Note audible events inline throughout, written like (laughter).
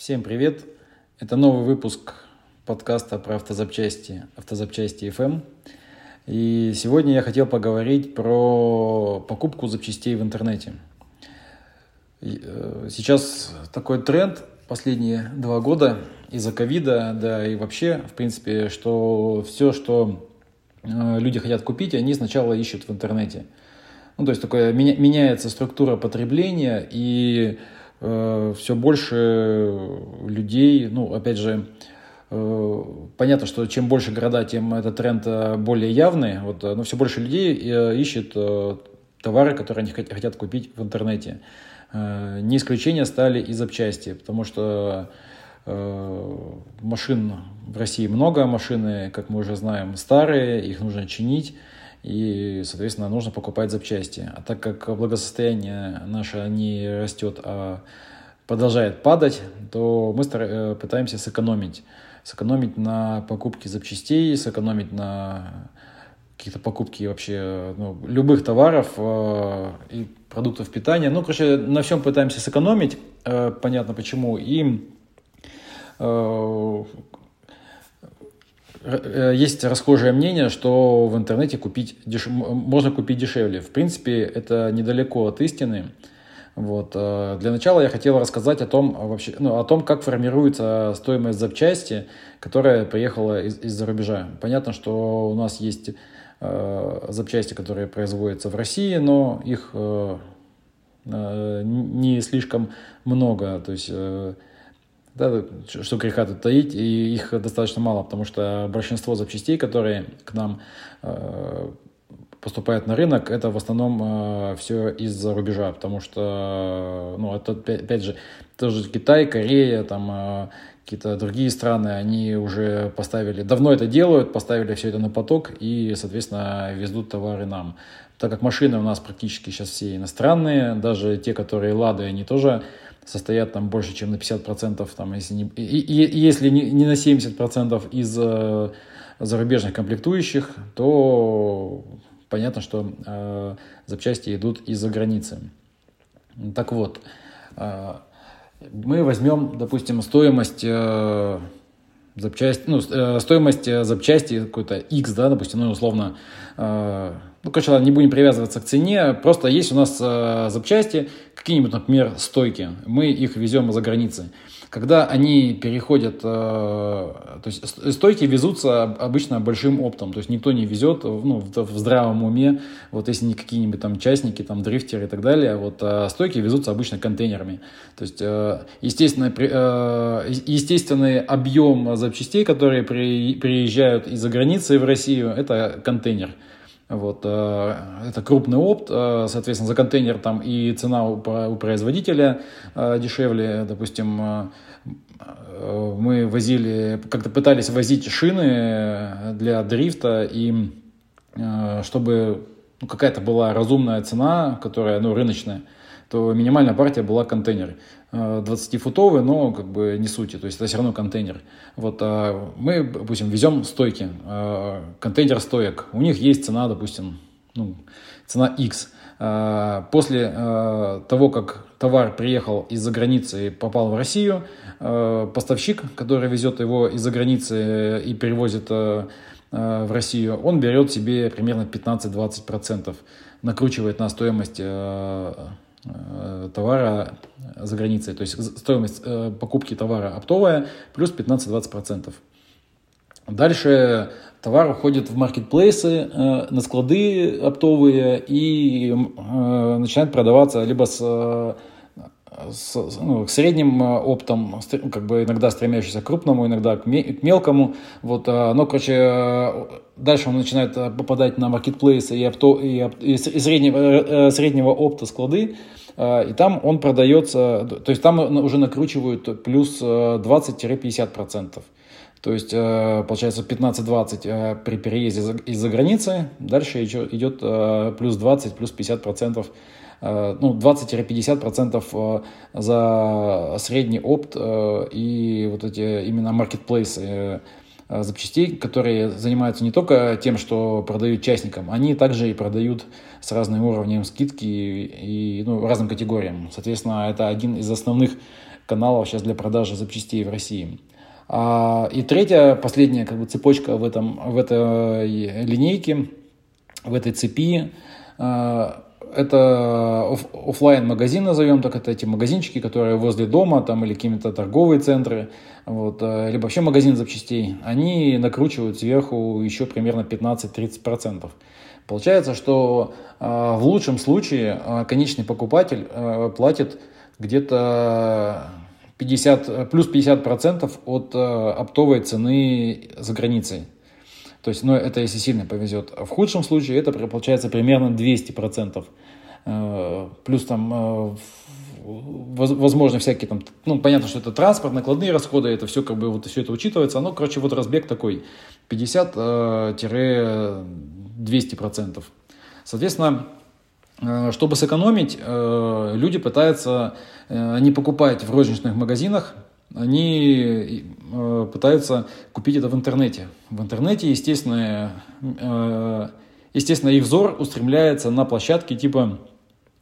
Всем привет! Это новый выпуск подкаста про автозапчасти, автозапчасти FM. И сегодня я хотел поговорить про покупку запчастей в интернете. Э, сейчас такой тренд последние два года из-за ковида, да и вообще, в принципе, что все, что э, люди хотят купить, они сначала ищут в интернете. Ну, то есть такое меняется структура потребления, и э, все больше людей, ну, опять же, э, понятно, что чем больше города, тем этот тренд э, более явный, вот, но все больше людей ищет товары, которые они хотят купить в интернете. Не исключение стали и запчасти, потому что машин в России много, машины, как мы уже знаем, старые, их нужно чинить и, соответственно, нужно покупать запчасти. А так как благосостояние наше не растет, а продолжает падать, то мы э, пытаемся сэкономить. Сэкономить на покупке запчастей, сэкономить на какие-то покупки вообще ну, любых товаров э, и продуктов питания. Ну, короче, на всем пытаемся сэкономить, э, понятно почему. И есть расхожее мнение, что в интернете купить деш... можно купить дешевле. В принципе, это недалеко от истины. Вот. Э, для начала я хотел рассказать о том, вообще, ну, о том, как формируется стоимость запчасти, которая приехала из- из-за рубежа. Понятно, что у нас есть э, запчасти, которые производятся в России, но их э, э, не слишком много. То есть э, да, что греха тут таить, и их достаточно мало, потому что большинство запчастей, которые к нам э, поступают на рынок, это в основном э, все из-за рубежа, потому что, ну, это, опять же, тоже Китай, Корея, там, э, какие-то другие страны, они уже поставили, давно это делают, поставили все это на поток и, соответственно, везут товары нам. Так как машины у нас практически сейчас все иностранные, даже те, которые Лады, они тоже состоят там больше, чем на 50%, там, если не, и, и, если не, не на 70% из э, зарубежных комплектующих, то понятно, что э, запчасти идут из-за границы. Так вот, э, мы возьмем, допустим, стоимость э, запчасти, ну, э, стоимость э, запчасти какой-то X, да, допустим, ну, условно, э, ну, короче, ладно, не будем привязываться к цене, просто есть у нас э, запчасти, какие-нибудь, например, стойки, мы их везем за границей. Когда они переходят, э, то есть стойки везутся обычно большим оптом, то есть никто не везет ну, в, в здравом уме, вот если не какие-нибудь там частники, там дрифтеры и так далее, вот а стойки везутся обычно контейнерами. То есть, э, естественно, э, естественный объем запчастей, которые при, приезжают из-за границы в Россию, это контейнер. Вот, э, это крупный опт, э, соответственно, за контейнер там и цена у, производителя э, дешевле. Допустим, мы возили, как-то пытались возить шины для дрифта, и чтобы ну, какая-то была разумная цена, которая, ну, рыночная, то минимальная партия была контейнер. 20-футовый, но как бы не сути, то есть это все равно контейнер. Вот а мы, допустим, везем стойки, а, контейнер стоек, у них есть цена, допустим, ну, цена X. А, после того, как товар приехал из-за границы и попал в Россию, поставщик, который везет его из-за границы и перевозит в Россию, он берет себе примерно 15-20%, накручивает на стоимость Э, товара за границей. То есть стоимость э, покупки товара оптовая плюс 15-20%. Дальше товар уходит в маркетплейсы, э, на склады оптовые и начинает продаваться либо с с, ну, к средним оптом, как бы иногда стремящийся к крупному, иногда к, мелкому. Вот, но, короче, дальше он начинает попадать на маркетплейсы и, опто, и, и среднего, среднего опта склады, и там он продается, то есть там уже накручивают плюс 20-50%. То есть, получается, 15-20 при переезде из-за границы, дальше идет плюс 20, плюс 50% Э, ну, 20-50% э, за средний опт э, и вот эти именно маркетплейсы запчастей, которые занимаются не только тем, что продают частникам, они также и продают с разным уровнем скидки и ну, разным категориям. Соответственно, это один из основных каналов сейчас для продажи запчастей в России. А, и третья, последняя как бы, цепочка в, этом, в этой линейке, в этой цепи, это оф- офлайн магазин назовем так, это эти магазинчики, которые возле дома там, или какие-то торговые центры, вот, а, либо вообще магазин запчастей, они накручивают сверху еще примерно 15-30%. Получается, что э, в лучшем случае э, конечный покупатель э, платит где-то 50, плюс 50% от э, оптовой цены за границей. То есть, ну, это если сильно повезет. В худшем случае это получается примерно 200%. Э, плюс там, э, возможно, всякие там, ну, понятно, что это транспорт, накладные расходы, это все как бы, вот все это учитывается. Ну, короче, вот разбег такой 50-200%. Соответственно, Э, чтобы сэкономить, люди пытаются не покупать в розничных магазинах, они пытаются купить это в интернете. В интернете, естественно, естественно, их взор устремляется на площадки типа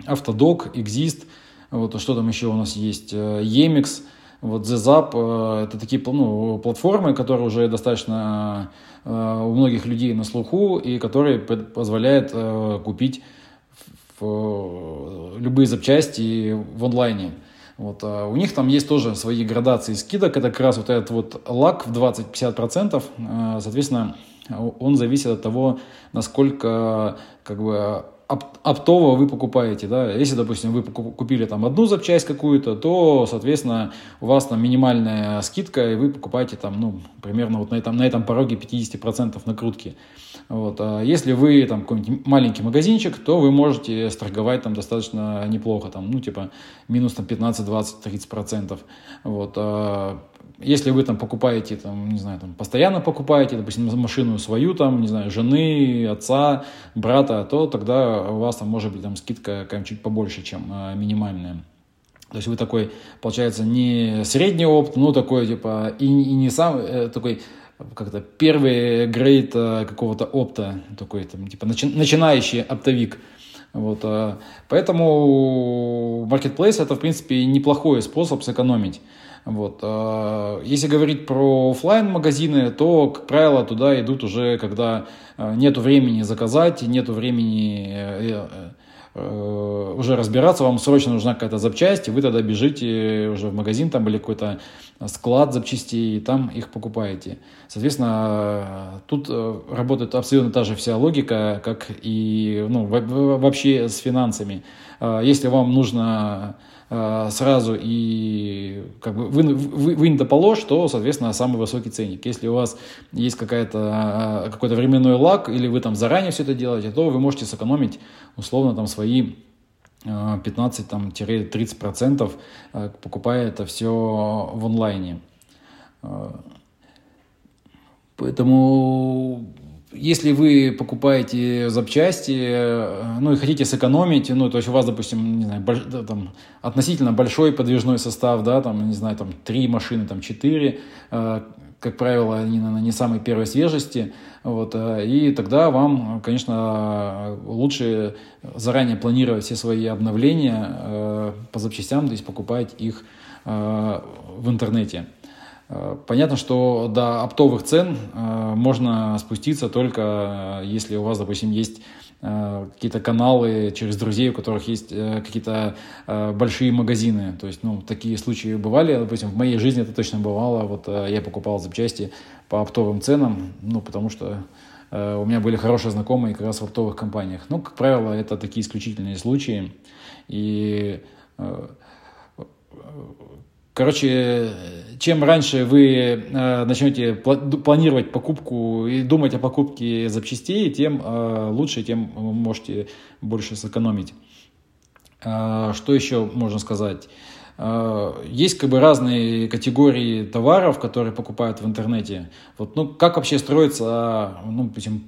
Автодок, Exist, вот что там еще у нас есть, Emix, вот ZZAP, это такие ну, платформы, которые уже достаточно у многих людей на слуху и которые позволяют купить любые запчасти в онлайне. Вот, а у них там есть тоже свои градации скидок. Это как раз вот этот вот лак в 20-50%. А, соответственно, он зависит от того, насколько как бы оптово вы покупаете, да, если, допустим, вы купили там одну запчасть какую-то, то, соответственно, у вас там минимальная скидка, и вы покупаете там, ну, примерно вот на этом, на этом пороге 50% накрутки. Вот. А если вы там какой-нибудь маленький магазинчик, то вы можете сторговать там достаточно неплохо, там, ну, типа, минус там 15, 20, 30%. Вот. А если вы там покупаете, там, не знаю, там, постоянно покупаете, допустим, машину свою, там, не знаю, жены, отца, брата, то тогда у вас там может быть там скидка чуть побольше, чем а, минимальная. То есть вы такой, получается, не средний опыт, ну такой, типа, и, и не сам, э, такой, как-то первый грейд э, какого-то опта, такой, там, типа, начи, начинающий оптовик. Вот, э, поэтому marketplace это, в принципе, неплохой способ сэкономить. Вот. А, если говорить про офлайн магазины, то, как правило, туда идут уже, когда а, нет времени заказать, нет времени э, э, уже разбираться, вам срочно нужна какая-то запчасть, и вы тогда бежите уже в магазин там или какой-то склад запчастей, и там их покупаете. Соответственно, тут э, работает абсолютно та же вся логика, как и ну, вообще с финансами. А, если вам нужно Э, сразу и как бы вы, вы, вынято положь, то, соответственно, самый высокий ценник. Если у вас есть какая-то, э, какой-то временной лак, или вы там заранее все это делаете, то вы можете сэкономить условно там свои 15-30%, э, покупая это все в онлайне. Поэтому если вы покупаете запчасти, э, ну и хотите сэкономить, ну, то есть у вас, допустим, не знаю, больш, там, относительно большой подвижной состав, да, там, не знаю, там, три машины, там, четыре, э, как правило, они, наверное, не самой первой свежести, вот, э, и тогда вам, конечно, лучше заранее планировать все свои обновления э, по запчастям, то есть покупать их э, в интернете. Э, понятно, что до оптовых цен э, можно спуститься только э, если у вас, допустим, есть какие-то каналы через друзей, у которых есть какие-то большие магазины. То есть, ну, такие случаи бывали, допустим, в моей жизни это точно бывало. Вот я покупал запчасти по оптовым ценам, ну, потому что у меня были хорошие знакомые как раз в оптовых компаниях. Ну, как правило, это такие исключительные случаи. И Короче, чем раньше вы э, начнете планировать покупку и думать о покупке запчастей, тем э, лучше, тем вы можете больше сэкономить. Э, что еще можно сказать? Есть как бы разные категории товаров, которые покупают в интернете. Вот, ну, как вообще строится, ну, допустим,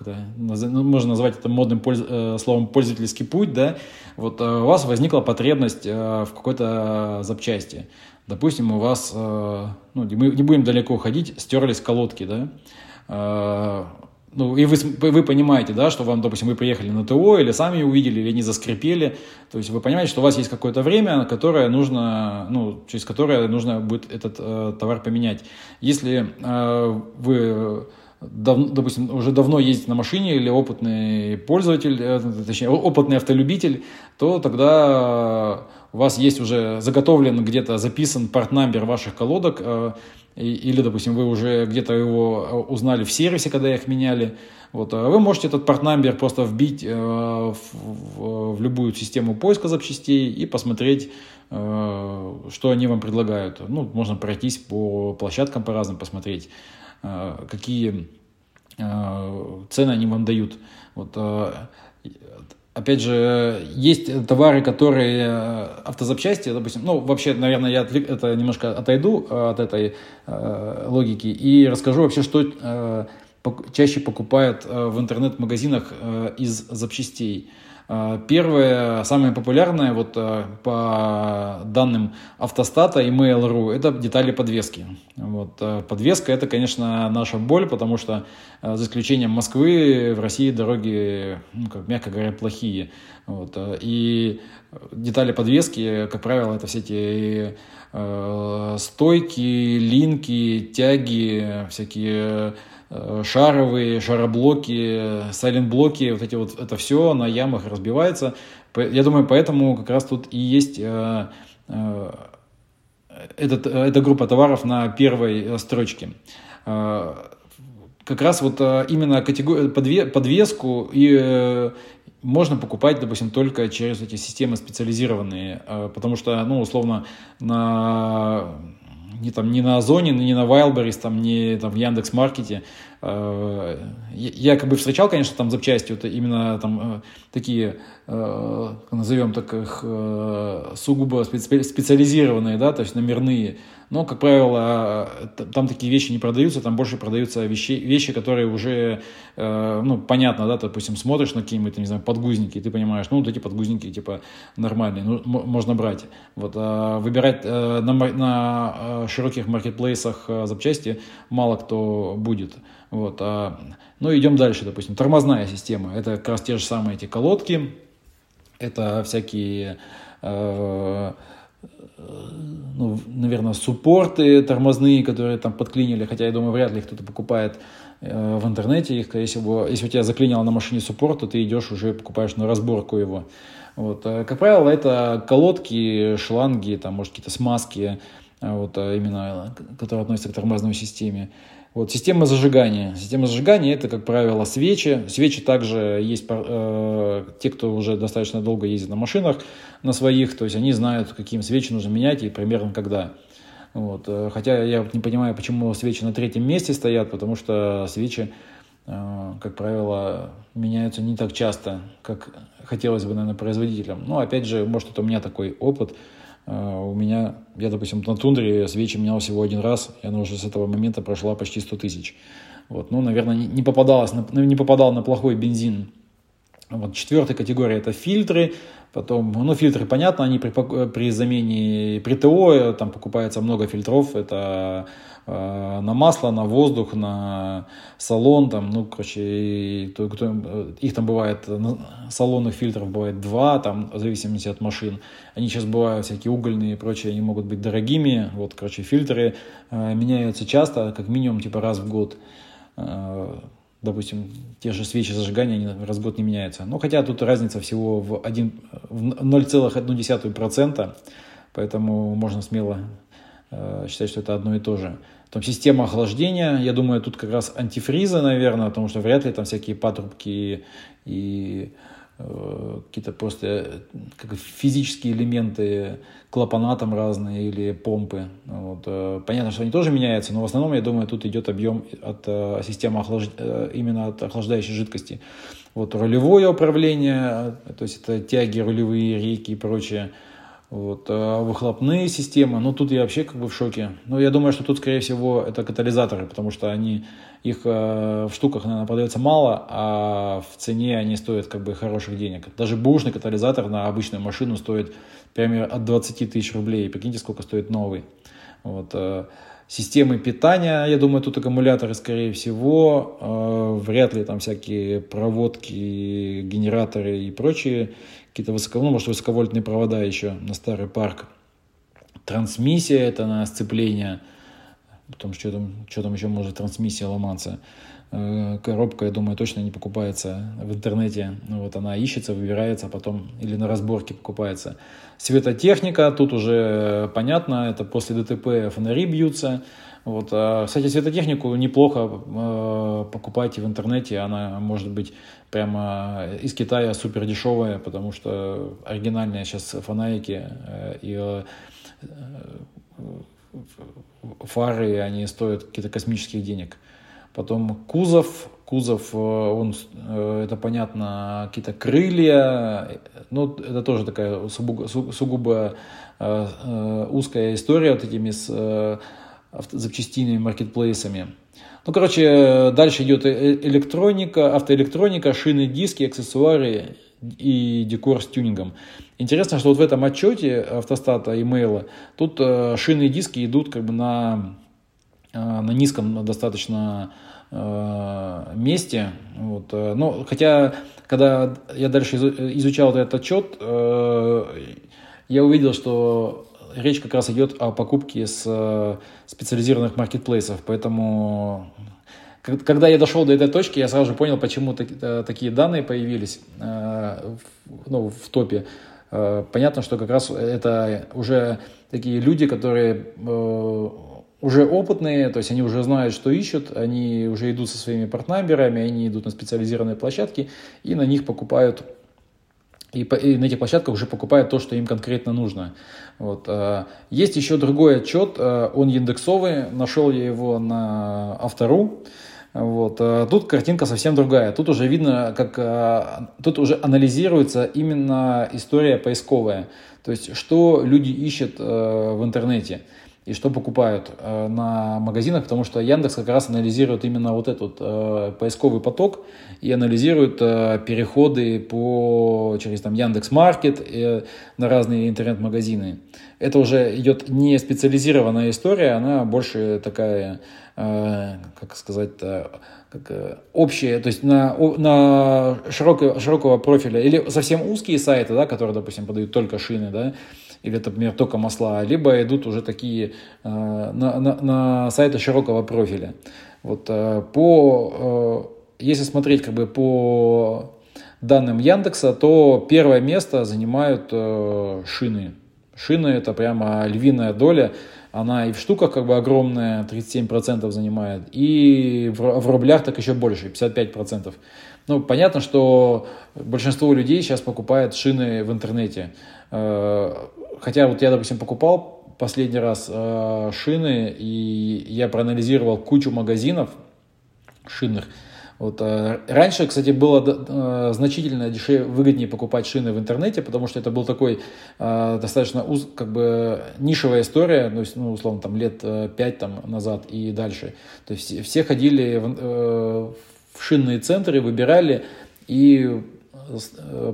как-то, ну, можно назвать это модным польз, э, словом пользовательский путь, да, вот э, у вас возникла потребность э, в какой-то запчасти. Допустим, у вас, ну, мы не будем далеко ходить, стерлись колодки, да, ну, и вы, вы понимаете, да, что вам, допустим, вы приехали на ТО, или сами увидели, или они заскрипели, то есть вы понимаете, что у вас есть какое-то время, которое нужно, ну, через которое нужно будет этот э, товар поменять. Если э, вы дав, допустим, уже давно ездит на машине или опытный пользователь, э, точнее, опытный автолюбитель, то тогда у вас есть уже заготовлен где-то записан порт-намбер ваших колодок, э, или, допустим, вы уже где-то его э, узнали в сервисе, когда их меняли, вот, вы можете этот порт-намбер просто вбить в, в, в любую систему поиска запчастей и посмотреть, что они вам предлагают. Ну, можно пройтись по площадкам по разным, посмотреть. Э, какие э, цены они вам дают. Вот, э, опять же, есть товары, которые автозапчасти, допустим, ну, вообще, наверное, я это немножко отойду от этой логики и расскажу вообще, что чаще покупают в интернет-магазинах из запчастей. А, первое, самое популярное, вот а, по данным автостата и Mail.ru, это детали подвески. Вот, а, подвеска это, конечно, наша боль, потому что за исключением Москвы в России дороги, ну, как, мягко говоря, плохие. Вот, и детали подвески, как правило, это все эти стойки, линки, тяги, всякие Э, шаровые, шароблоки, сайлентблоки, вот эти вот, это все на ямах разбивается. Я думаю, поэтому как раз тут и есть э, э, этот, эта группа товаров на первой строчке. Как раз вот именно категорию, подвеску и можно покупать, допустим, только через эти системы специализированные, потому что, ну, условно, на не, там, не на Озоне, не на Wildberries, там, не там, в Яндекс.Маркете. Э, я как бы встречал, конечно, там запчасти, вот именно там э, такие, э, назовем так их, сугубо специализированные, да, то есть номерные. Но, как правило, там такие вещи не продаются, там больше продаются вещи, вещи которые уже, ну, понятно, да, ты, допустим, смотришь на какие-нибудь, не знаю, подгузники, и ты понимаешь, ну, вот эти подгузники, типа, нормальные, ну, можно брать. Вот, а выбирать на, на широких маркетплейсах запчасти мало кто будет. Вот, а, ну, идем дальше, допустим, тормозная система. Это как раз те же самые эти колодки, это всякие, э, ну, наверное, суппорты тормозные, которые там подклинили, хотя я думаю, вряд ли кто-то покупает э, в интернете их, если, его, если у тебя заклинило на машине суппорт, то ты идешь уже покупаешь на разборку его. Вот. А, как правило, это колодки, шланги, там, может, какие-то смазки, а, вот, именно, которые относятся к тормозной системе. Вот, система зажигания. Система зажигания это, как правило, свечи. Свечи также есть э, те, кто уже достаточно долго ездит на машинах на своих, то есть они знают, каким свечи нужно менять и примерно когда. Вот. Э, хотя я не понимаю, почему свечи на третьем месте стоят, потому что свечи, э, как правило, меняются не так часто, как хотелось бы, наверное, производителям. Но опять же, может, это у меня такой опыт. А, у меня, я, допустим, на тундре свечи менял всего один раз, и она уже с этого момента прошла почти 100 тысяч. Вот, ну, наверное, не попадалось, не попадал на плохой бензин. Вот четвертая категория это фильтры. Потом, ну, фильтры, понятно, они при, при замене, при ТО там покупается много фильтров. Это Э, на масло, на воздух, на салон, там, ну, короче, то, кто, э, их там бывает, э, салонных фильтров бывает два, там, в зависимости от машин. Они сейчас бывают всякие угольные и прочие, они могут быть дорогими, вот, короче, фильтры э, меняются часто, как минимум, типа, раз в год. Э, допустим, те же свечи зажигания, они раз в год не меняются. Ну, хотя тут разница всего в, 1, в 0,1%, поэтому можно смело считать, что это одно и то же. Там система охлаждения, я думаю, тут как раз антифризы, наверное, потому что вряд ли там всякие патрубки и э, какие-то просто э, как физические элементы, клапана там разные или помпы. Вот. Э, понятно, что они тоже меняются, но в основном, я думаю, тут идет объем от э, системы охлаж... Э, именно от охлаждающей жидкости. Вот рулевое управление, то есть это тяги, рулевые рейки и прочее. Вот. А выхлопные системы, ну тут я вообще как бы в шоке. Ну я думаю, что тут, скорее всего, это катализаторы, потому что они, их э, в штуках, наверное, продается мало, а в цене они стоят как бы хороших денег. Даже бушный катализатор на обычную машину стоит примерно от 20 тысяч рублей. Прикиньте, сколько стоит новый. Вот, системы питания, я думаю, тут аккумуляторы, скорее всего, вряд ли там всякие проводки, генераторы и прочие какие-то высоко, ну, может, высоковольтные провода еще на старый парк. Трансмиссия это на сцепление, потом что что там еще может трансмиссия ломаться. Э, коробка, я думаю, точно не покупается в интернете. Ну, вот она ищется, выбирается, а потом или на разборке покупается. Светотехника, тут уже понятно, это после ДТП фонари бьются. Вот. А, кстати, светотехнику неплохо э, покупайте в интернете, она может быть прямо из Китая супер дешевая, потому что оригинальные сейчас фонарики э, и э, фары, они стоят какие-то космических денег. Потом кузов, кузов, э, он, э, это понятно, какие-то крылья, ну, это тоже такая сугубо, сугубо э, узкая история вот этими с запчастинами, маркетплейсами. Ну, короче, дальше идет электроника, автоэлектроника, шины, диски, аксессуары и декор с тюнингом. Интересно, что вот в этом отчете автостата имейла тут шины и диски идут как бы на на низком достаточно месте. Вот. Э, но, хотя, когда я дальше изучал этот отчет, я увидел, что речь как раз идет о покупке с специализированных маркетплейсов. Поэтому, когда я дошел до этой точки, я сразу же понял, почему такие данные появились ну, в топе. Понятно, что как раз это уже такие люди, которые уже опытные, то есть они уже знают, что ищут, они уже идут со своими партнерами, они идут на специализированные площадки и на них покупают, и, по, и на этих площадках уже покупают то, что им конкретно нужно. Вот. А, есть еще другой отчет, а, он индексовый, нашел я его на Автору. Вот. А, тут картинка совсем другая. Тут уже видно, как тут уже анализируется именно история поисковая. То есть, что люди ищут в интернете и что покупают э, на магазинах, потому что Яндекс как раз анализирует именно вот этот э, поисковый поток и анализирует э, переходы по, через там, Яндекс Маркет э, на разные интернет-магазины. Это уже идет не специализированная история, она больше такая, э, как сказать, как, э, общая, то есть на, на широкого, широкого профиля, или совсем узкие сайты, да, которые, допустим, подают только шины, да, или, например, только масла, либо идут уже такие э, на, на, на сайты широкого профиля. Вот э, по, э, если смотреть как бы по данным Яндекса, то первое место занимают шины. Шины это прямо львиная доля. Она и в штуках как бы огромная, 37% занимает, и в, в рублях так еще больше, 55%. Ну, понятно, что большинство людей сейчас покупает шины в интернете. Хотя вот я, допустим, покупал последний раз э, шины, и я проанализировал кучу магазинов шинных. Вот, э, раньше, кстати, было э, значительно дешевле, выгоднее покупать шины в интернете, потому что это был такой э, достаточно уз, как бы нишевая история, ну, ну условно, там лет э, 5 там, назад и дальше. То есть все ходили в, э, в шинные центры, выбирали и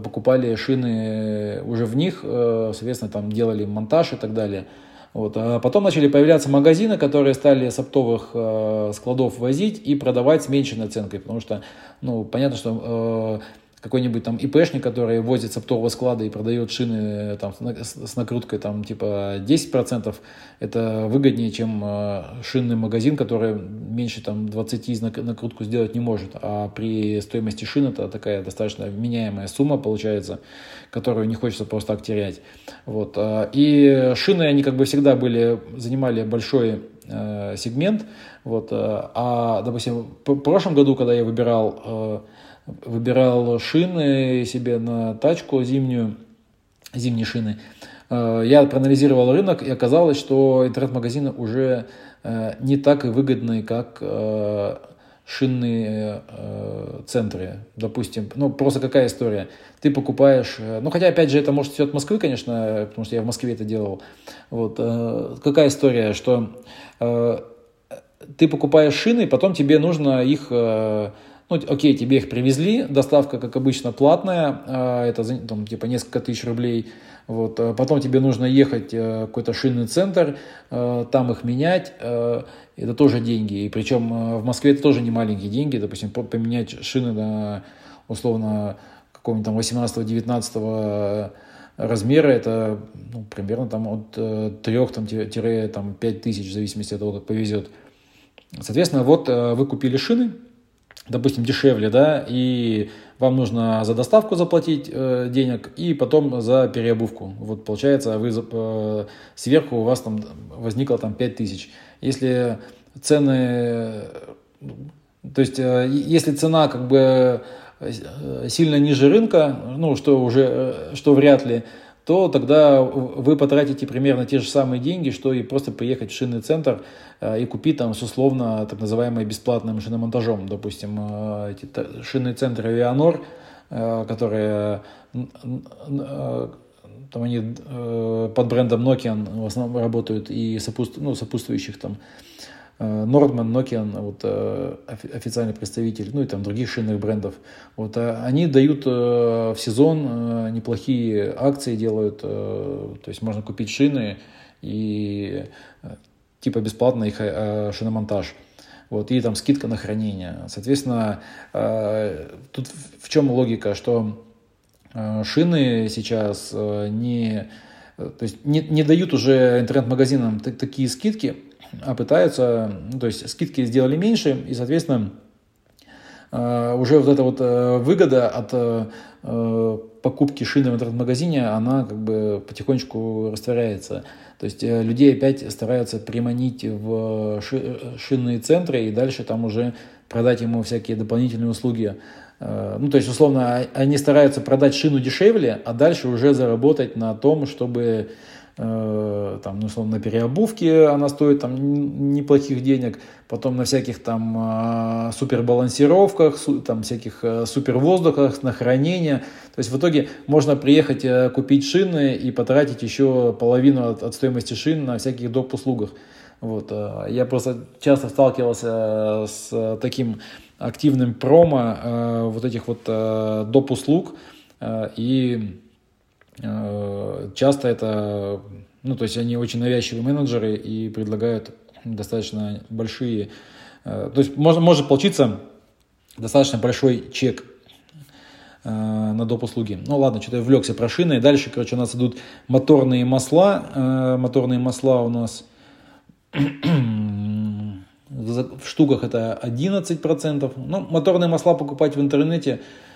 покупали шины уже в них, э, соответственно, там делали монтаж и так далее. Вот. А потом начали появляться магазины, которые стали с оптовых э, складов возить и продавать с меньшей наценкой, потому что, ну, понятно, что какой-нибудь там ИПшник, который возит с оптового склада и продает шины э, там, с накруткой там, типа 10%, это выгоднее, чем э, шинный магазин, который меньше там, 20 накрутку сделать не может. А при стоимости шин это такая достаточно меняемая сумма получается, которую не хочется просто так терять. Вот. Э, и шины, они как бы всегда были, занимали большой сегмент. Вот. А, допустим, в прошлом году, когда я выбирал выбирал шины себе на тачку зимнюю, зимние шины. Э, я проанализировал рынок, и оказалось, что интернет-магазины уже э, не так и выгодны, как э, шинные центры, допустим. Ну, просто какая история? Ты покупаешь, ну, хотя, опять же, это может все от Москвы, конечно, потому что я в Москве это делал. Вот, какая история, что ты покупаешь шины, потом тебе нужно их ну, окей, тебе их привезли, доставка, как обычно, платная, а, это там, типа несколько тысяч рублей, вот, а потом тебе нужно ехать э, в какой-то шинный центр, э, там их менять, э, это тоже деньги, и причем в Москве это тоже не маленькие деньги, допустим, поменять шины на, условно, какого-нибудь там 18-19 размера, это ну, примерно там от 3 там, тире, там, 5 тысяч, в зависимости от того, как повезет. Соответственно, вот вы купили шины, допустим, дешевле, да, и вам нужно за доставку заплатить э, денег и потом за переобувку. Вот получается, вы э, сверху у вас там возникло там 5000. Если цены, то есть, э, если цена как бы э, сильно ниже рынка, ну, что уже, э, что вряд ли, то тогда вы потратите примерно те же самые деньги, что и просто приехать в шинный центр э, и купить там с условно так называемым бесплатным шиномонтажом. Допустим, э, эти шинные центры Авианор, э, которые там они под брендом Nokia в основном работают и ну, сопутствующих там Nordman, Nokia, вот, официальный представитель, ну и там других шинных брендов. Вот, они дают в сезон неплохие акции, делают, то есть можно купить шины и типа бесплатно их шиномонтаж. Вот, и там скидка на хранение. Соответственно, тут в чем логика, что шины сейчас не, то есть не, не дают уже интернет-магазинам такие скидки, а пытаются, ну, то есть скидки сделали меньше, и, соответственно, э, уже вот эта вот э, выгода от э, покупки шины в интернет-магазине, она как бы потихонечку растворяется. То есть людей опять стараются приманить в шинные центры и дальше там уже продать ему всякие дополнительные услуги. Ну, то есть, условно, а, они стараются продать шину дешевле, а дальше уже заработать на том, чтобы там, ну, условно, на переобувке она стоит там неплохих денег, потом на всяких там а, супербалансировках, там всяких э, супервоздухах, на хранение. То есть в итоге можно приехать э, купить шины и потратить еще половину от, от стоимости шин на всяких доп. услугах. Вот. Я просто часто сталкивался с таким активным промо вот этих вот доп. услуг и Э, часто это, ну, то есть они очень навязчивые менеджеры и предлагают достаточно большие, э, то есть может, может получиться достаточно большой чек э, на доп. услуги. Ну ладно, что-то я влекся про шины. Дальше, короче, у нас идут моторные масла. Моторные масла у нас (clears throat) в штуках это 11%. Ну, моторные масла покупать в интернете – Э,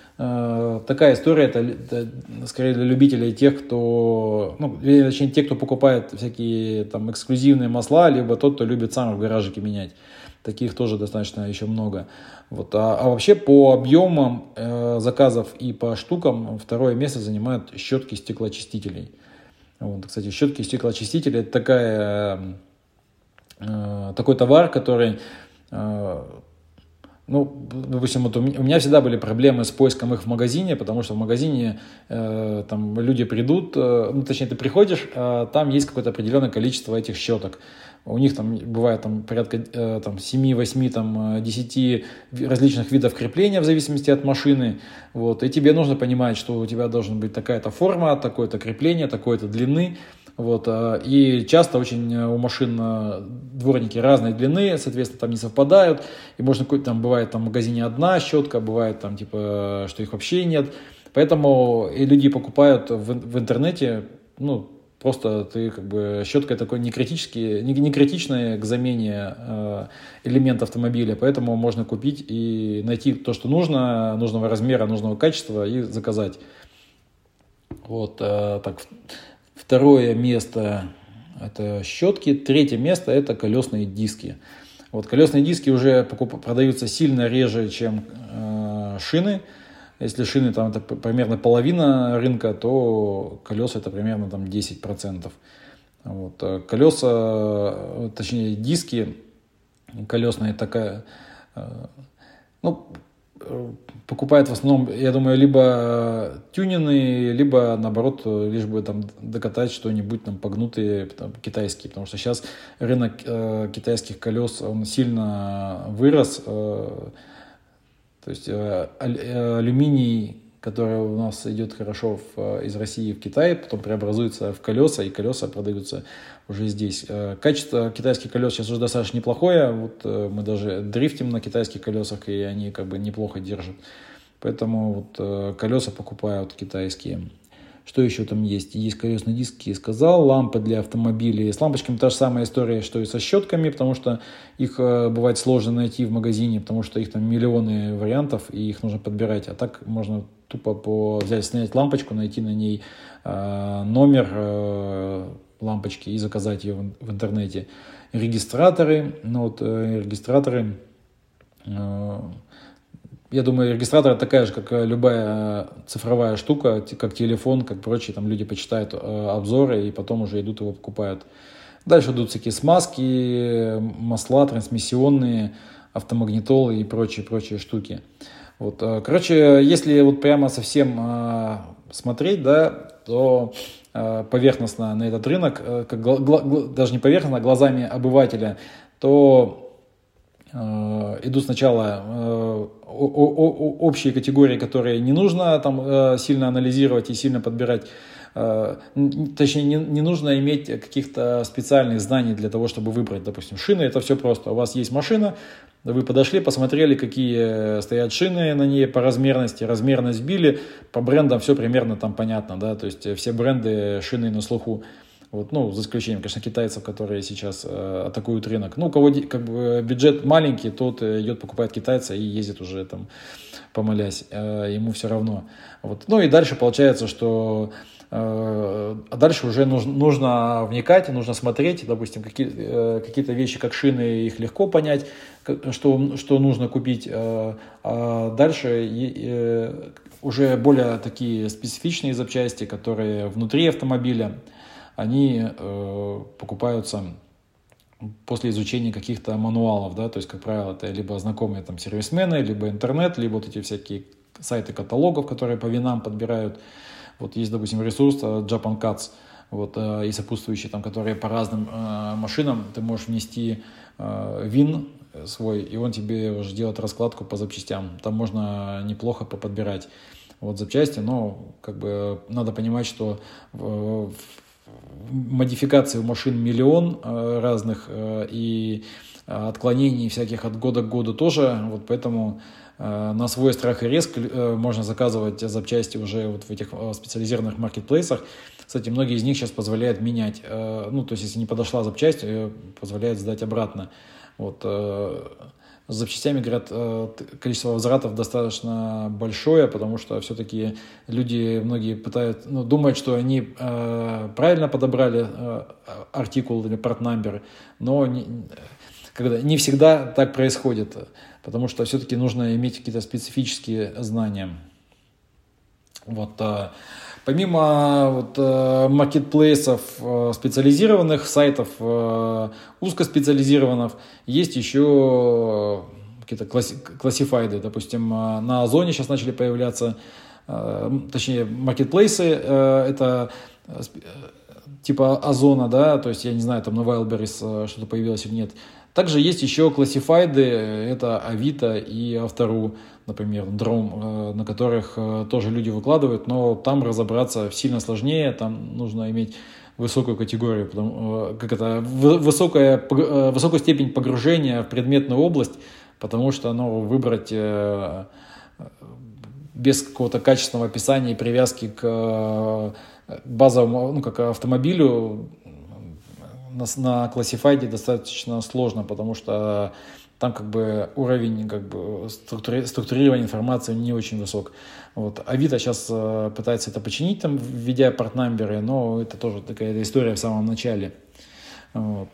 такая история, это, это скорее для любителей тех, кто, ну, точнее, те, кто покупает всякие там эксклюзивные масла, либо тот, кто любит сам в гаражике менять. Таких тоже достаточно еще много. Вот. А, а вообще по объемам э, заказов и по штукам второе место занимают щетки стеклоочистителей. Вот, кстати, щетки стеклоочистители это такая, э, такой товар, который э, ну, допустим, вот у меня всегда были проблемы с поиском их в магазине, потому что в магазине э, там люди придут, э, ну, точнее, ты приходишь, э, там есть какое-то определенное количество этих щеток. У них там бывает там, порядка э, там, 7-8, там, 10 э, различных видов крепления в зависимости от машины. Вот, и тебе нужно понимать, что у тебя должна быть такая-то форма, такое-то крепление, такой-то длины. Вот, а, и часто очень э, у машин э, дворники разной длины, соответственно, там не совпадают. И можно какой-то там бывает там в магазине одна щетка, бывает там типа, что их вообще нет. Поэтому и люди покупают в, в интернете, ну, просто ты как бы щетка такой не критический, не, не критичная к замене э, элемент автомобиля, поэтому можно купить и найти то, что нужно, нужного размера, нужного качества и заказать. Вот э, так. Второе место – это щетки. Третье место – это колесные диски. Вот колесные диски уже продаются сильно реже, чем э, шины. Если шины там это примерно половина рынка, то колеса это примерно там 10%. Вот. А колеса, точнее диски колесные такая, э, ну, покупают в основном, я думаю, либо тюнины, либо наоборот, лишь бы там докатать что-нибудь там погнутые там, китайские, потому что сейчас рынок э, китайских колес он сильно вырос, э, То есть алюминий которая у нас идет хорошо в, э, из России в Китай, потом преобразуется в колеса, и колеса продаются уже здесь. Э, качество китайских колес сейчас уже достаточно неплохое. Вот э, мы даже дрифтим на китайских колесах, и они как бы неплохо держат. Поэтому вот колеса покупают китайские. Что еще там есть? Есть колесные диски, сказал, лампы для автомобилей. С лампочками та же самая история, что и со щетками, потому что их э, бывает сложно найти в магазине, потому что их там миллионы вариантов, и их нужно подбирать. А так можно тупо по, взять, снять лампочку, найти на ней э, номер э, лампочки и заказать ее в, в интернете. Регистраторы, ну вот э, регистраторы э, я думаю, регистратор такая же, как любая цифровая штука, как телефон, как прочие, там люди почитают э, обзоры и потом уже идут его покупают. Дальше идут всякие смазки, масла трансмиссионные, автомагнитолы и прочие-прочие штуки. Вот, э, короче, если вот прямо совсем э, смотреть, да, то поверхностно на этот рынок, как, даже не поверхностно, а глазами обывателя, то Э, идут сначала э, общие категории, которые не нужно там э, сильно анализировать и сильно подбирать. Точнее, не, не нужно иметь каких-то специальных знаний для того, чтобы выбрать, допустим, шины. Это все просто. У вас есть машина, вы подошли, посмотрели, какие стоят шины на ней по размерности, размерность били, по брендам все примерно там понятно, да, то есть все бренды шины на слуху. Вот, ну, за исключением, конечно, китайцев, которые сейчас э, атакуют рынок. Ну, у кого как бы, бюджет маленький, тот э, идет, покупает китайца и ездит уже там, помолясь. Э, ему все равно. Вот. Ну и дальше получается, что э, а дальше уже нужно, нужно вникать, нужно смотреть, допустим, какие, э, какие-то вещи, как шины, их легко понять, что, что нужно купить. А дальше уже более такие специфичные запчасти, которые внутри автомобиля, они э, покупаются после изучения каких-то мануалов, да, то есть, как правило, это либо знакомые там сервисмены, либо интернет, либо вот эти всякие сайты каталогов, которые по винам подбирают. Вот есть, допустим, ресурс э, Japan Cuts, вот, э, и сопутствующие, там, которые по разным э, машинам ты можешь внести э, вин свой, и он тебе уже делает раскладку по запчастям. Там можно неплохо поподбирать вот запчасти, но как бы надо понимать, что в, в модификаций у машин миллион э, разных э, и отклонений всяких от года к году тоже, вот поэтому э, на свой страх и риск можно заказывать запчасти уже вот в этих специализированных маркетплейсах. Кстати, многие из них сейчас позволяют менять, ну, то есть, если не подошла запчасть, позволяют сдать обратно. Вот, с запчастями, говорят, э, количество возвратов достаточно большое, потому что все-таки люди, многие пытают, ну, думают, что они э, правильно подобрали э, артикул или партнамбер, но не, когда, не всегда так происходит, потому что все-таки нужно иметь какие-то специфические знания. Вот, э, Помимо вот, э, маркетплейсов э, специализированных, сайтов э, узкоспециализированных, есть еще какие-то классифайды. Допустим, на Озоне сейчас начали появляться, точнее, маркетплейсы. Это типа Озона, да, то есть я не знаю, там на Wildberries что-то появилось или нет. Также есть еще классифайды, это Авито и Автору например, дром, э, на которых э, тоже люди выкладывают, но там разобраться сильно сложнее, там нужно иметь высокую категорию, потому, э, как это, высокая, высокую степень погружения в предметную область, потому что ну, выбрать без какого-то качественного описания и привязки к базовому, ну, как автомобилю на, на классифайде достаточно сложно, потому что там как бы уровень как бы структури- структурирования информации не очень высок. Вот. Авито сейчас э, пытается это починить, там, введя партнамберы, но это тоже такая история в самом начале. Вот.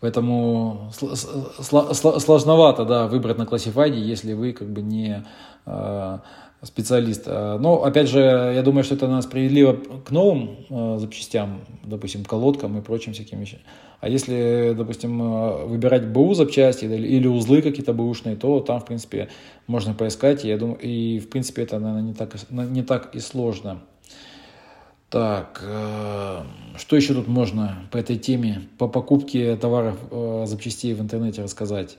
Поэтому сложновато да, выбрать на классифайде, если вы как бы не э, специалист. Э, но, опять же, я думаю, что это справедливо к новым э, запчастям, допустим, колодкам и прочим всяким вещам. А если, допустим, э, выбирать БУ запчасти или узлы какие-то бэушные, то там, в принципе, можно поискать. Я думаю, и в принципе, это, наверное, не так, не так и сложно. Так, что еще тут можно по этой теме, по покупке товаров, запчастей в интернете рассказать?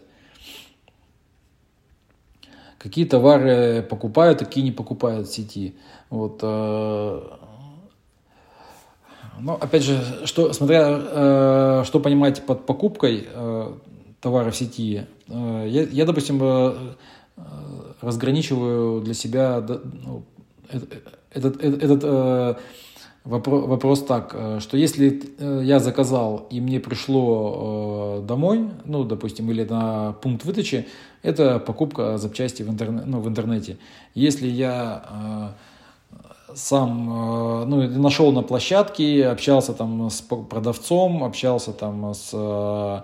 Какие товары покупают, какие не покупают в сети. Вот, э, но опять же, что, смотря э, что понимаете под покупкой э, товара в сети, я, я, допустим, разграничиваю для себя ну, этот, этот, этот вопрос, так, э, что если э, я заказал и мне пришло э, домой, ну, допустим, или на пункт выдачи, это покупка запчасти в, интернет, ну, в интернете. Если я сам ну, нашел на площадке, общался там с продавцом, общался там с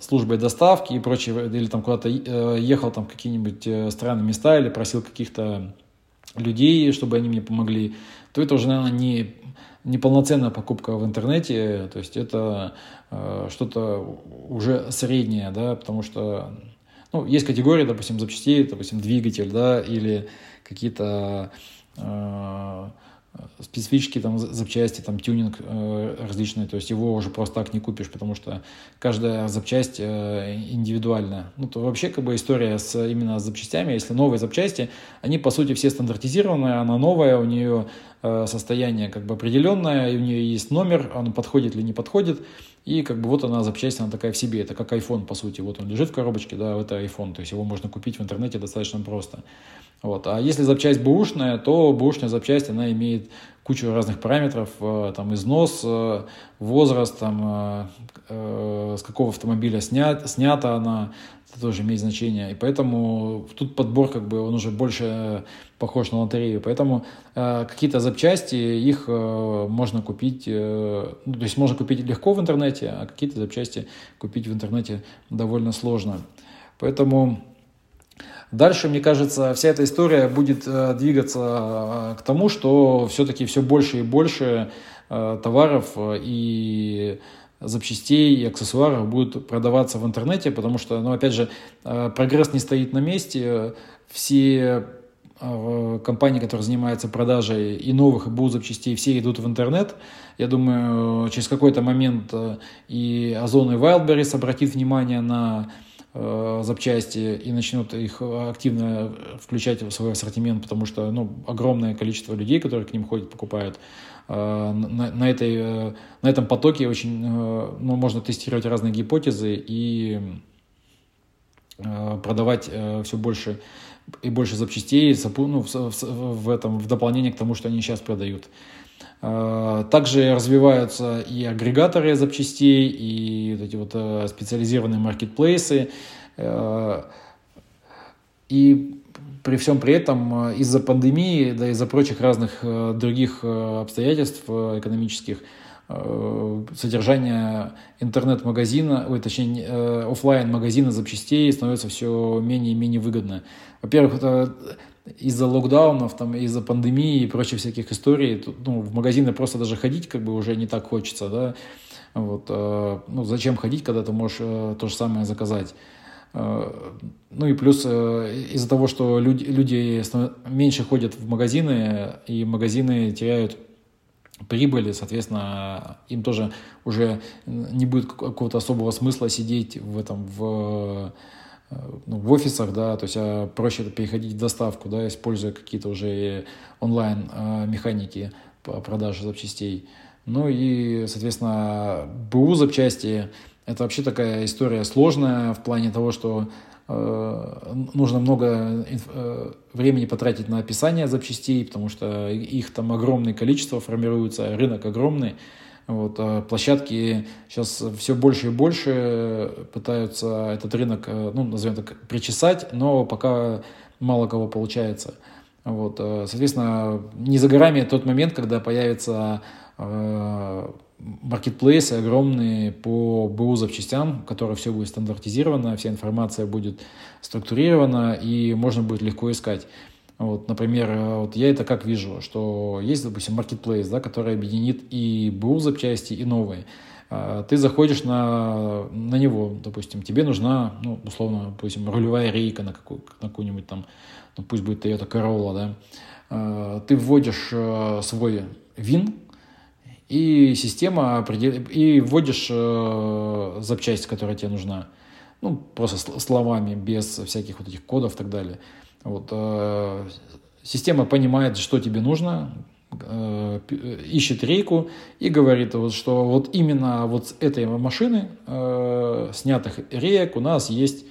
службой доставки и прочее, или там куда-то ехал там в какие-нибудь странные места или просил каких-то людей, чтобы они мне помогли, то это уже, наверное, не неполноценная покупка в интернете, то есть это э, что-то уже среднее, да, потому что ну, есть категории, допустим, запчастей, допустим, двигатель, да, или какие-то э, специфические там запчасти, там тюнинг э, различный, то есть его уже просто так не купишь, потому что каждая запчасть э, индивидуальная. Ну, то вообще как бы история с именно с запчастями, если новые запчасти, они по сути все стандартизированные, она новая, у нее э, состояние как бы определенное, и у нее есть номер, он подходит или не подходит, и как бы вот она запчасть, она такая в себе, это как iPhone по сути, вот он лежит в коробочке, да, это iPhone, то есть его можно купить в интернете достаточно просто. Вот. А если запчасть бэушная, то бэушная запчасть, она имеет кучу разных параметров, э, там износ, э, возраст, там, э, с какого автомобиля снят, снята она, это тоже имеет значение. И поэтому тут подбор, как бы, он уже больше похож на лотерею. Поэтому какие-то запчасти, их можно купить, ну, то есть можно купить легко в интернете, а какие-то запчасти купить в интернете довольно сложно. Поэтому Дальше, мне кажется, вся эта история будет э, двигаться э, к тому, что все-таки все больше и больше э, товаров и запчастей и аксессуаров будут продаваться в интернете, потому что, ну, опять же, прогресс не стоит на месте. Все компании, которые занимаются продажей и новых, и будут запчастей, все идут в интернет. Я думаю, через какой-то момент и Озон, и Wildberries обратит внимание на запчасти и начнут их активно включать в свой ассортимент, потому что ну, огромное количество людей, которые к ним ходят, покупают. Э, на, на, этой, э, на этом потоке очень ну, можно тестировать разные гипотезы и продавать все больше и больше запчастей ну, в, в, в, этом, в дополнение к тому, что они сейчас продают. Э, также развиваются и агрегаторы запчастей, и вот эти вот э, специализированные маркетплейсы. Э, и при всем при этом из-за пандемии, да из-за прочих разных других обстоятельств экономических, содержание интернет-магазина, ой, точнее, офлайн магазина запчастей становится все менее и менее выгодно. Во-первых, из-за локдаунов, там, из-за пандемии и прочих всяких историй, тут, ну, в магазины просто даже ходить как бы уже не так хочется, да, вот, э, ну, зачем ходить, когда ты можешь э, то же самое заказать. Э, ну и плюс э, из-за того, что люди, люди меньше ходят в магазины, и магазины теряют прибыли, соответственно, им тоже уже не будет какого-то особого смысла сидеть в этом, в ну, в офисах, да, то есть а проще переходить в доставку, да, используя какие-то уже онлайн а, по продаже запчастей. Ну и, соответственно, БУ запчасти – это вообще такая история сложная в плане того, что э, нужно много э, времени потратить на описание запчастей, потому что их там огромное количество формируется, рынок огромный, вот, а площадки сейчас все больше и больше пытаются этот рынок, э, ну, назовем так, причесать, но пока мало кого получается. Вот, э, соответственно, не за горами тот момент, когда появятся э, маркетплейсы огромные по БУ запчастям, в которых все будет стандартизировано, вся информация будет структурирована и можно будет легко искать. Вот, например, э, вот я это как вижу, что есть, допустим, marketplace, да, который объединит и БУ запчасти, и новые. А, ты заходишь на, на него, допустим, тебе нужна, ну, условно, допустим, рулевая рейка на, какую, на какую-нибудь там, ну, пусть будет Toyota Corolla, да. А, ты вводишь э, свой ВИН, и система определяет, и вводишь э, запчасть, которая тебе нужна. ну, просто словами, без всяких вот этих кодов и так далее. Вот, э, система понимает, что тебе нужно, э, ищет рейку и говорит, вот, что вот именно вот с этой машины э, снятых реек у нас есть,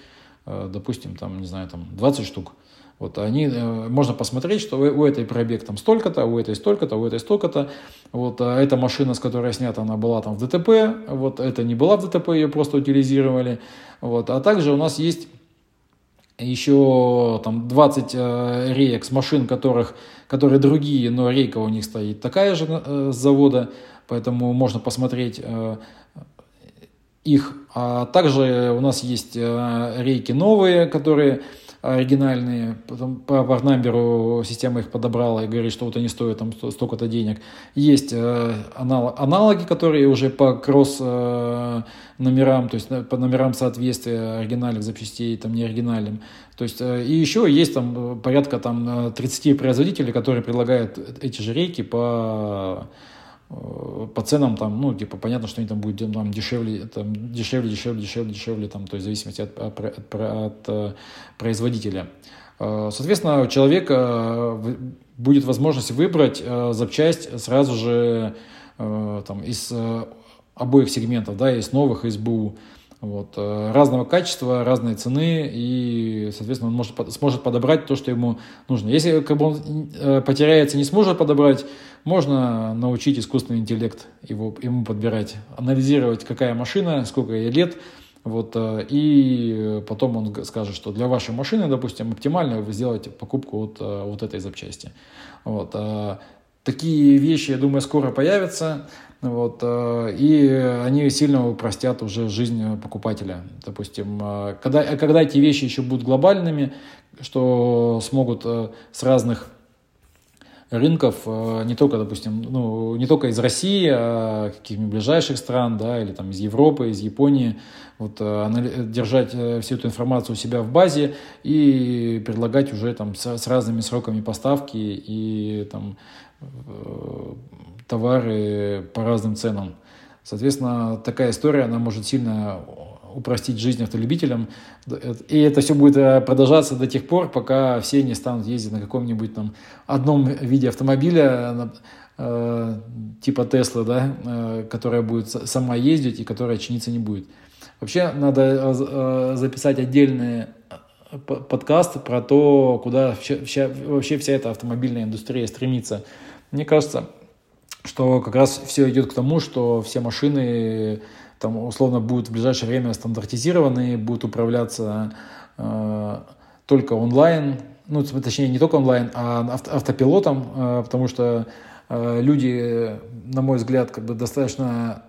допустим, там, не знаю, там 20 штук. Вот они, можно посмотреть, что у этой пробег там столько-то, у этой столько-то, у этой столько-то. Вот а эта машина, с которой снята, она была там в ДТП, вот это не была в ДТП, ее просто утилизировали. Вот. А также у нас есть еще там 20 э, реек с машин, которых, которые другие, но рейка у них стоит такая же э, с завода, поэтому можно посмотреть э, их. А также у нас есть э, рейки новые, которые оригинальные, потом по парнамберу система их подобрала и говорит, что вот они стоят там столько-то денег. Есть э, аналоги, которые уже по кросс э, номерам, то есть по номерам соответствия оригинальных запчастей, там не оригинальным. То есть, э, и еще есть там порядка там 30 производителей, которые предлагают эти же рейки по Э, по ценам там, ну, типа, понятно, что они там будут там, дешевле, там, дешевле, дешевле, дешевле, дешевле, там, то есть в зависимости от, от, от, от э, производителя. Э, соответственно, у человека будет возможность выбрать запчасть сразу же там, из обоих сегментов, да, из новых, из БУ. Вот. Э, разного качества, разной цены, и, соответственно, он может, сможет подобрать то, что ему нужно. Если как бы, он э, потеряется, не сможет подобрать, можно научить искусственный интеллект его, ему подбирать, анализировать, какая машина, сколько ей лет, вот, э, и потом он скажет, что для вашей машины, допустим, оптимально вы сделаете покупку вот, вот этой запчасти. Вот. Такие вещи, я думаю, скоро появятся. Вот, э, и они сильно упростят уже жизнь покупателя. Допустим, э, когда, когда эти вещи еще будут глобальными, что смогут э, с разных рынков, не только, допустим, ну, не только из России, а каких-нибудь ближайших стран, да, или там из Европы, из Японии, вот, держать всю эту информацию у себя в базе и предлагать уже там с, с разными сроками поставки и там товары по разным ценам. Соответственно, такая история, она может сильно упростить жизнь автолюбителям. И это все будет э, продолжаться до тех пор, пока все не станут ездить на каком-нибудь там одном виде автомобиля, э, типа Тесла, да, э, которая будет сама ездить и которая чиниться не будет. Вообще надо записать отдельный подкаст про то, куда вообще вся эта автомобильная индустрия стремится. Мне кажется, что как раз все идет к тому, что все машины там условно будут в ближайшее время стандартизированы, будут управляться э, только онлайн, ну, точнее, не только онлайн, а авто, автопилотом, э, потому что э, люди, на мой взгляд, как бы достаточно,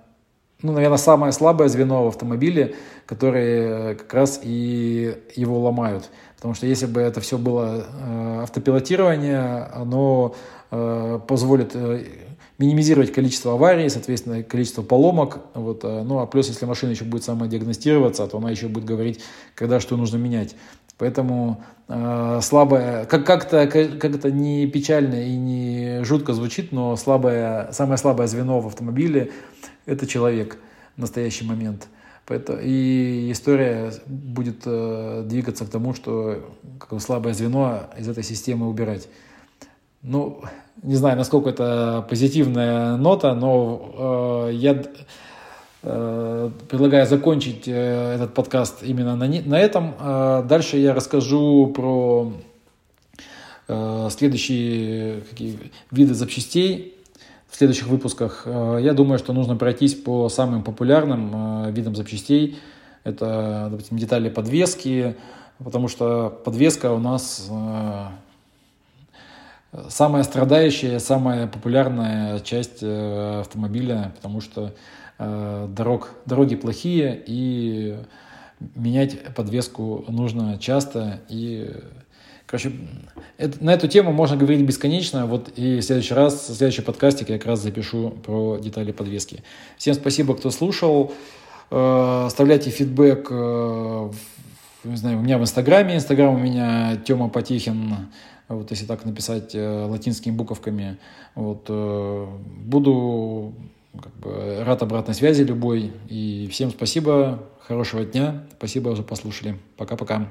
ну, наверное, самое слабое звено в автомобиле, которые как раз и его ломают. Потому что если бы это все было э, автопилотирование, оно э, позволит э, минимизировать количество аварий, соответственно, количество поломок. Вот, э, ну, а плюс, если машина еще будет самодиагностироваться, то она еще будет говорить, когда что нужно менять. Поэтому э, слабая, как, как-то, как это не печально и не жутко звучит, но слабое, самое слабое звено в автомобиле – это человек в настоящий момент. Поэтому, и история будет э, двигаться к тому, что как бы, слабое звено из этой системы убирать. Ну, не знаю, насколько это позитивная нота, но э, я э, предлагаю закончить э, этот подкаст именно на, на этом. Э, дальше я расскажу про э, следующие какие, виды запчастей в следующих выпусках. Э, я думаю, что нужно пройтись по самым популярным э, видам запчастей. Это, допустим, детали подвески, потому что подвеска у нас э, самая страдающая, самая популярная часть э, автомобиля, потому что э, дорог, дороги плохие, и менять подвеску нужно часто. И, короче, это, на эту тему можно говорить бесконечно. Вот и в следующий раз, в следующий подкастик я как раз запишу про детали подвески. Всем спасибо, кто слушал. Э, оставляйте фидбэк не знаю, у меня в Инстаграме. Инстаграм у меня Тёма Потихин вот если так написать э, латинскими буковками. Вот, э, буду как бы, рад обратной связи любой. И всем спасибо, хорошего дня. Спасибо, что послушали. Пока-пока.